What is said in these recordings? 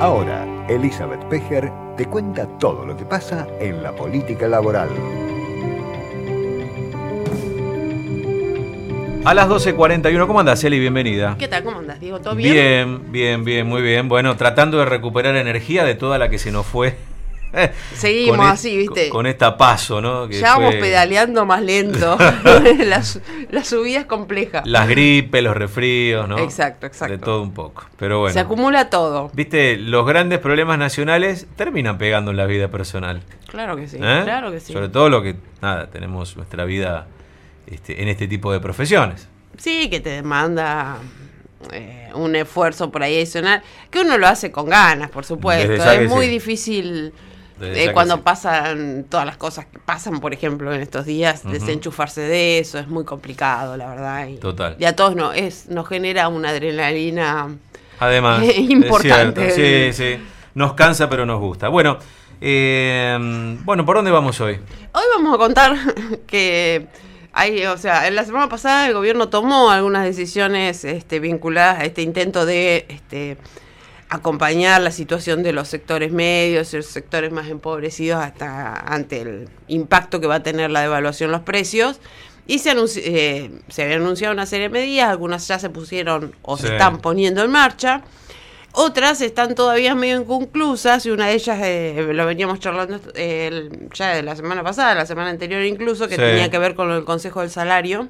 Ahora, Elizabeth Pejer te cuenta todo lo que pasa en la política laboral. A las 12.41, ¿cómo andas, Eli? Bienvenida. ¿Qué tal? ¿Cómo andas, Diego? ¿Todo bien? Bien, bien, bien, muy bien. Bueno, tratando de recuperar energía de toda la que se nos fue. Seguimos Con así, ¿viste? Con, con esta paso, ¿no? Que ya vamos fue pedaleando más lento. la, su- la subida es compleja. Las gripes, los resfríos, ¿no? Exacto, exacto. De todo un poco. Pero bueno. Se acumula todo. Viste, los grandes problemas nacionales terminan pegando en la vida personal. Claro que sí, ¿eh? claro que sí. Sobre todo lo que, nada, tenemos nuestra vida este, en este tipo de profesiones. Sí, que te demanda eh, un esfuerzo por ahí adicional, que uno lo hace con ganas, por supuesto. Es muy difícil eh, cuando sí. pasan todas las cosas que pasan, por ejemplo, en estos días, desenchufarse de eso, es muy complicado, la verdad. Y, Total. Y a todos no, es, nos genera una adrenalina. Además, importante. es cierto, sí, sí. Nos cansa, pero nos gusta. Bueno, eh, bueno, ¿por dónde vamos hoy? Hoy vamos a contar que hay, o sea, en la semana pasada el gobierno tomó algunas decisiones este, vinculadas a este intento de este, acompañar la situación de los sectores medios y los sectores más empobrecidos hasta ante el impacto que va a tener la devaluación de los precios. Y se, eh, se había anunciado una serie de medidas, algunas ya se pusieron o Sí. se están poniendo en marcha. Otras están todavía medio inconclusas y una de ellas eh, lo veníamos charlando eh, ya de la semana pasada, la semana anterior incluso, que Sí. tenía que ver con el Consejo del Salario,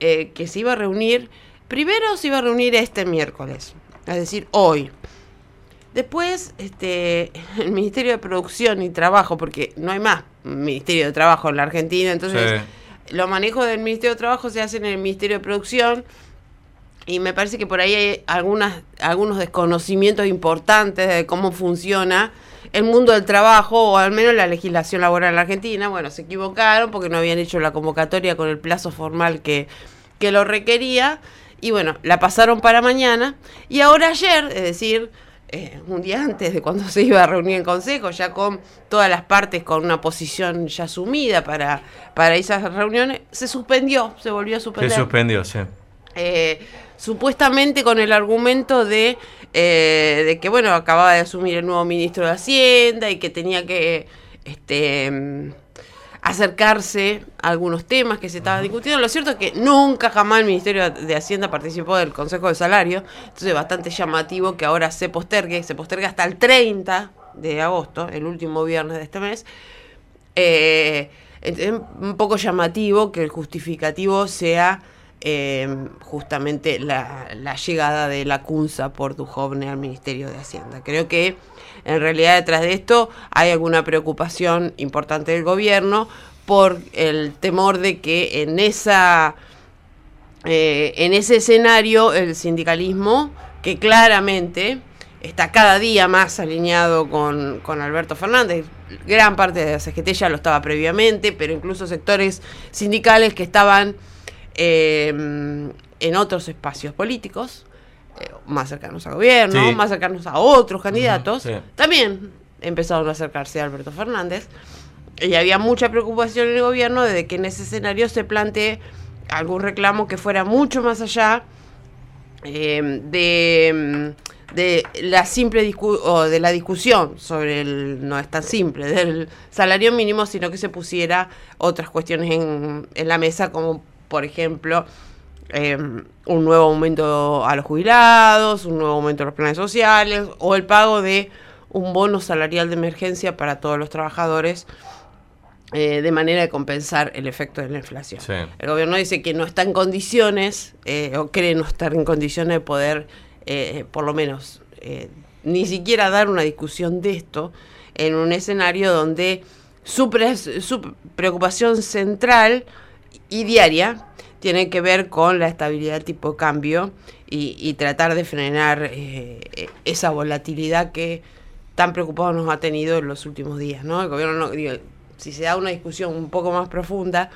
eh, que se iba a reunir, primero se iba a reunir este miércoles, es decir, hoy. Después, este, el Ministerio de Producción y Trabajo, porque no hay más Ministerio de Trabajo en la Argentina, entonces Sí. los manejos del Ministerio de Trabajo se hacen en el Ministerio de Producción y me parece que por ahí hay algunas, algunos desconocimientos importantes de cómo funciona el mundo del trabajo o al menos la legislación laboral en la Argentina. Bueno, se equivocaron porque no habían hecho la convocatoria con el plazo formal que, que lo requería y bueno, la pasaron para mañana y ahora ayer, es decir, eh, un día antes de cuando se iba a reunir el Consejo, ya con todas las partes con una posición ya asumida para, para esas reuniones, se suspendió, se volvió a Se suspender. suspendió, sí. Eh, supuestamente con el argumento de, eh, de que, bueno, acababa de asumir el nuevo ministro de Hacienda y que tenía que este, acercarse a algunos temas que se estaban discutiendo. Lo cierto es que nunca jamás el Ministerio de Hacienda participó del Consejo de Salario, entonces es bastante llamativo que ahora se postergue, se postergue hasta el 30 de agosto, el último viernes de este mes. Eh, es un poco llamativo que el justificativo sea eh, justamente la, la llegada de la CUNSA por Duhovne al Ministerio de Hacienda. Creo que en realidad detrás de esto hay alguna preocupación importante del gobierno por el temor de que en esa eh, en ese escenario el sindicalismo, que claramente está cada día más alineado con, con Alberto Fernández, gran parte de la CGT ya lo estaba previamente, pero incluso sectores sindicales que estaban eh, en otros espacios políticos, eh, más cercanos al gobierno, Sí. más cercanos a otros candidatos, sí. también empezaron a acercarse a Alberto Fernández. Y había mucha preocupación en el gobierno de que en ese escenario se plantee algún reclamo que fuera mucho más allá eh, de, mm, de la simple discu- o de la discusión sobre el no es tan simple del salario mínimo, sino que se pusiera otras cuestiones en, en la mesa, como por ejemplo eh, un nuevo aumento a los jubilados, un nuevo aumento a los planes sociales o el pago de un bono salarial de emergencia para todos los trabajadores eh, de manera de compensar el efecto de la inflación. Sí. El gobierno dice que no está en condiciones, eh, o cree no estar en condiciones de poder, eh, por lo menos, ni siquiera dar una discusión de esto en un escenario donde su, pre- su preocupación central y diaria tiene que ver con la estabilidad tipo cambio y, y tratar de frenar eh, eh, esa volatilidad que tan preocupados nos ha tenido en los últimos días. ¿no? El gobierno, no, digo, si se da una discusión un poco más profunda,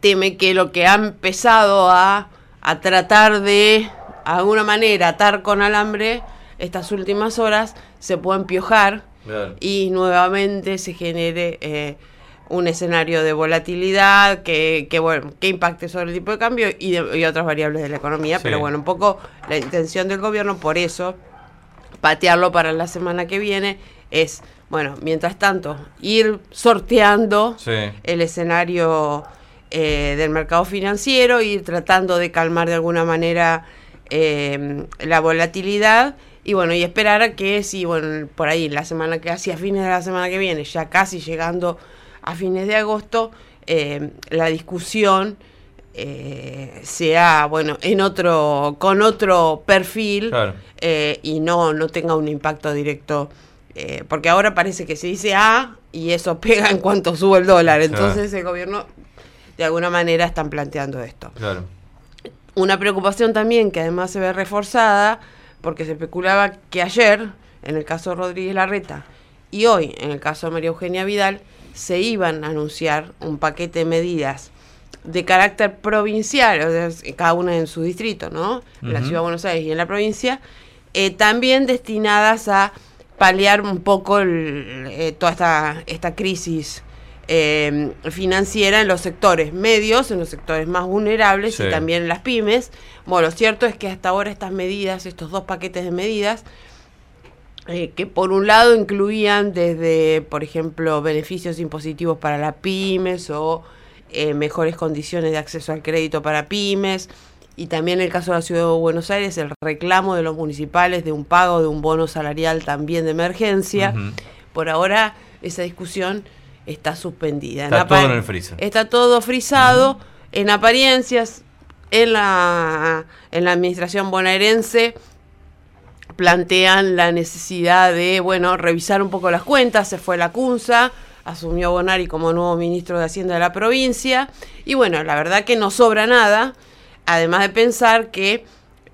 teme que lo que ha empezado a, a tratar de, alguna manera, atar con alambre estas últimas horas, se pueda empiojar y nuevamente se genere eh, un escenario de volatilidad que, que, bueno, que impacte sobre el tipo de cambio y, de- y otras variables de la economía. Sí. Pero bueno, un poco la intención del gobierno por eso patearlo para la semana que viene es, bueno, mientras tanto, ir sorteando Sí. el escenario eh, del mercado financiero, ir tratando de calmar de alguna manera eh, la volatilidad y bueno, y esperar a que si, bueno, por ahí la semana que hacia fines de la semana que viene, ya casi llegando a fines de agosto, eh, la discusión eh, sea, bueno, en otro, con otro perfil Claro. eh, y no, no tenga un impacto directo. eh, porque ahora parece que se dice A y eso pega en cuanto sube el dólar. Claro. Entonces el gobierno, de alguna manera, están planteando esto. Claro. Una preocupación también que además se ve reforzada porque se especulaba que ayer, en el caso de Rodríguez Larreta, y hoy, en el caso de María Eugenia Vidal, se iban a anunciar un paquete de medidas de carácter provincial, o sea, cada una en su distrito, ¿no? En la. Ciudad de Buenos Aires y en la provincia, eh, también destinadas a paliar un poco el- eh, toda esta, esta crisis eh, financiera en los sectores medios, en los sectores más vulnerables Sí. y también en las pymes. Bueno, lo cierto es que hasta ahora estas medidas, estos dos paquetes de medidas, eh, que por un lado incluían desde, por ejemplo, beneficios impositivos para las pymes o eh, mejores condiciones de acceso al crédito para pymes, y también en el caso de la Ciudad de Buenos Aires, el reclamo de los municipales de un pago de un bono salarial también de emergencia. Por ahora esa discusión está suspendida. Está todo en el freezer. Está todo frisado, en apariencias, en la, en la administración bonaerense plantean la necesidad de, bueno, revisar un poco las cuentas, se fue la CUNSA, asumió Bonari como nuevo ministro de Hacienda de la provincia, y bueno, la verdad que no sobra nada, además de pensar que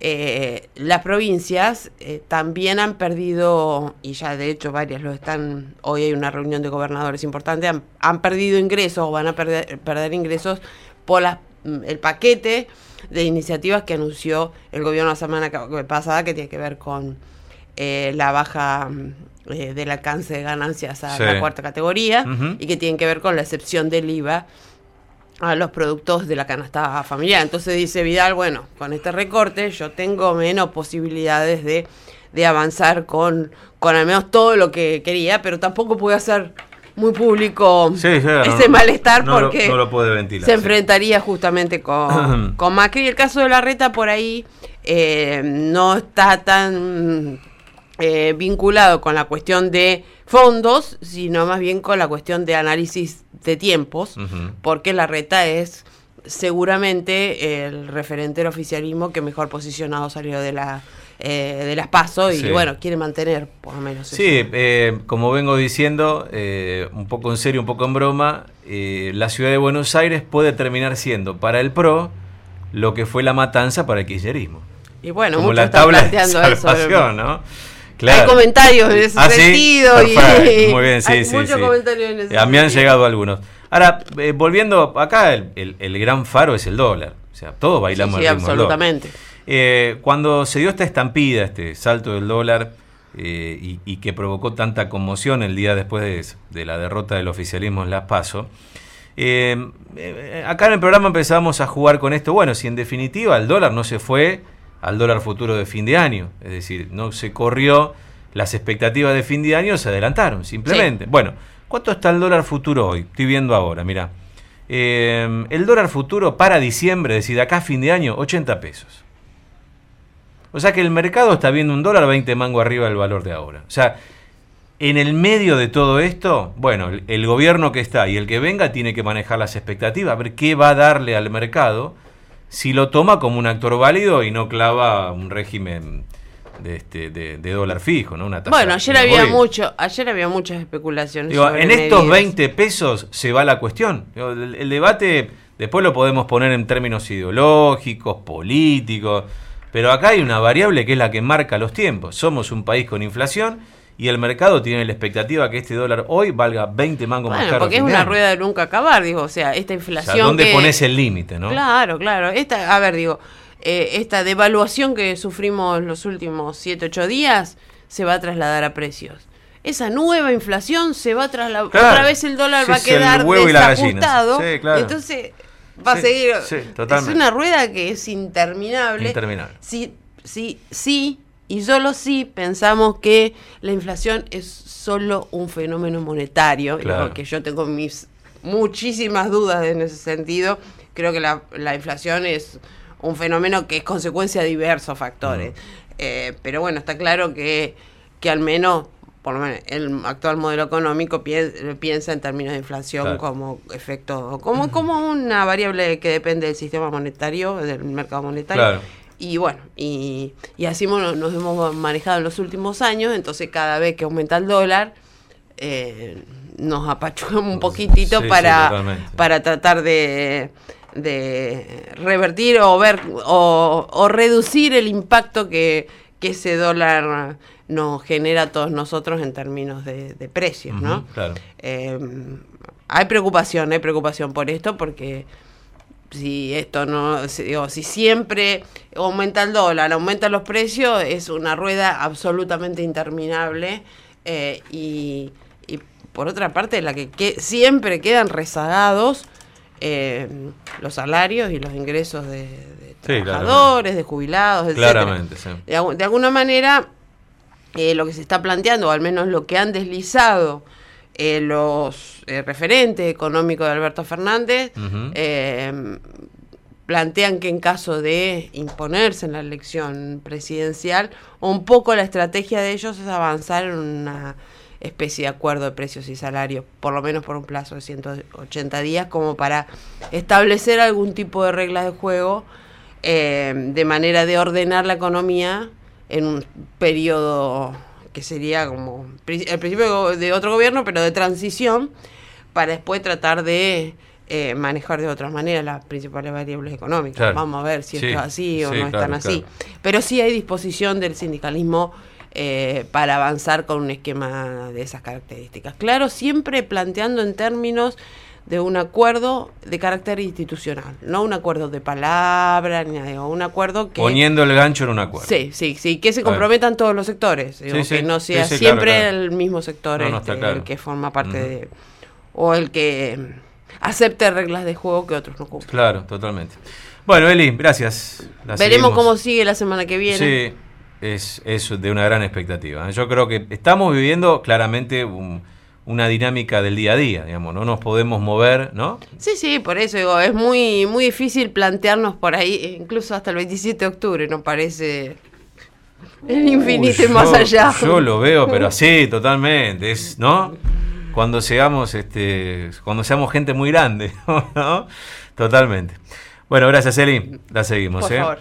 eh, las provincias eh, también han perdido, y ya de hecho varias lo están, hoy hay una reunión de gobernadores importante, han, perdido ingresos o van a perder, perder ingresos por mm, el paquete de iniciativas que anunció el gobierno la semana pasada que tiene que ver con eh, la baja mm, eh, del alcance de ganancias a Sí. la cuarta categoría y que tienen que ver con la excepción del IVA a los productos de la canasta familiar. Entonces dice Vidal, bueno, con este recorte yo tengo menos posibilidades de, de avanzar con, con al menos todo lo que quería, pero tampoco pude hacer muy público Sí, ese no- malestar no porque no lo puede ventilar, se enfrentaría justamente con, con Macri. El caso de la reta por ahí eh, no está tan eh, vinculado con la cuestión de fondos, sino más bien con la cuestión de análisis de tiempos, porque la reta es seguramente el referente del oficialismo que mejor posicionado salió de la eh, de las PASO y Sí. bueno, quiere mantener por lo menos Sí, eh, como vengo diciendo, eh, un poco en serio, un poco en broma, eh, la ciudad de Buenos Aires puede terminar siendo para el PRO lo que fue la matanza para el kirchnerismo. Y bueno, como muchos la están tabla de planteando eso. ¿no? Hay comentarios en ese Ah, ¿sí? sentido. y- muy bien, sí, hay sí, muchos sí. comentarios en ese Eh, Me han sentido. llegado algunos. Ahora, eh, volviendo acá, el, el- el gran faro es el dólar. O sea, todos bailamos Sí, sí, ritmo del dólar. Eh, cuando se dio esta estampida, este salto del dólar, eh, y, y que provocó tanta conmoción el día después de, de la derrota del oficialismo en Las Paso, eh, acá en el programa empezamos a jugar con esto. Bueno, si en definitiva el dólar no se fue al dólar futuro de fin de año, es decir, no se corrió, las expectativas de fin de año se adelantaron, simplemente. Bueno, ¿cuánto está el dólar futuro hoy? Estoy viendo ahora, mira. Eh, el dólar futuro para diciembre, es decir, de acá a fin de año, 80 pesos. O sea que el mercado está viendo un dólar 20 mango arriba del valor de ahora. O sea, en el medio de todo esto, bueno, el, el gobierno que está y el que venga tiene que manejar las expectativas, a ver qué va a darle al mercado si lo toma como un actor válido y no clava un régimen de, este, de, de dólar fijo, ¿no? Una tasa Bueno, ayer había mucho, ayer había muchas especulaciones. Digo, sobre en estos medidas. 20 pesos se va la cuestión. Digo, El, el debate después lo podemos poner en términos ideológicos, políticos, pero acá hay una variable que es la que marca los tiempos. Somos un país con inflación y el mercado tiene la expectativa que este dólar hoy valga 20 mangos más Bueno, caro. a porque es una rueda de nunca acabar, digo, o sea, esta O inflación. sea, ¿dónde que- pones el límite, no? Claro, claro. Esta, a ver, digo, eh, esta devaluación que sufrimos los últimos 7, 8 días se va a trasladar a precios. Esa nueva inflación se va a trasladar. Claro. Otra vez el dólar Sí, va a quedar desajustado. Sí, claro. Entonces va Sí, a seguir. sí, es una rueda que es interminable. Interminable. Sí, sí, sí, y solo si pensamos que la inflación es solo un fenómeno monetario, Claro. que yo tengo mis muchísimas dudas en ese sentido. Creo que la, la inflación es un fenómeno que es consecuencia de diversos factores. Eh, pero bueno, está claro que, que al menos, por lo menos, el actual modelo económico pien- piensa en términos de inflación Claro. como efecto, como, como una variable que depende del sistema monetario, del mercado monetario. Claro. Y bueno, y, y así nos hemos manejado en los últimos años, entonces cada vez que aumenta el dólar, eh, nos apachugamos un poquitito Sí, para, para tratar de, de revertir o ver o, o reducir el impacto que, que ese dólar nos genera a todos nosotros en términos de, de precios, ¿no? Claro. Eh, hay preocupación, hay preocupación por esto porque si esto no, si, digo, si siempre aumenta el dólar, aumentan los precios, es una rueda absolutamente interminable eh, y, y por otra parte la que, que siempre quedan rezagados eh, los salarios y los ingresos de, trabajadores, de jubilados, etcétera. Claramente, sí. De, algu- de alguna manera, eh, lo que se está planteando, o al menos lo que han deslizado eh, los eh, referentes económicos de Alberto Fernández, eh, plantean que en caso de imponerse en la elección presidencial, un poco la estrategia de ellos es avanzar en una especie de acuerdo de precios y salarios, por lo menos por un plazo de 180 días, como para establecer algún tipo de reglas de juego eh, de manera de ordenar la economía en un periodo que sería como el principio de otro gobierno, pero de transición, para después tratar de eh, manejar de otras maneras las principales variables económicas. Claro. Vamos a ver si Sí, esto es así o sí, no es claro, tan así. claro. Pero sí hay disposición del sindicalismo eh, para avanzar con un esquema de esas características. Claro, siempre planteando en términos de un acuerdo de carácter institucional, no un acuerdo de palabra, ni nada, un acuerdo que... Poniendo el gancho en un acuerdo. Sí, sí, sí, que se comprometan todos los sectores, digo, Sí, sí, que no sea sí, siempre claro, claro. el mismo sector No, no, este, claro. el que forma parte de... o el que acepte reglas de juego que otros no cumplen. Claro, totalmente. Bueno, Eli, gracias. La Veremos seguimos. cómo sigue la semana que viene. Sí, es, es de una gran expectativa. ¿eh? Yo creo que estamos viviendo claramente un- una dinámica del día a día, digamos, no nos podemos mover, ¿no? Sí, sí, por eso digo, es muy muy difícil plantearnos por ahí, incluso hasta el 27 de octubre, no parece el infinito y más allá. Yo lo veo, pero así, totalmente, es, ¿no? Cuando seamos, este, cuando seamos gente muy grande, ¿no? Totalmente. Bueno, gracias, Eli. La seguimos, Por ¿eh? favor.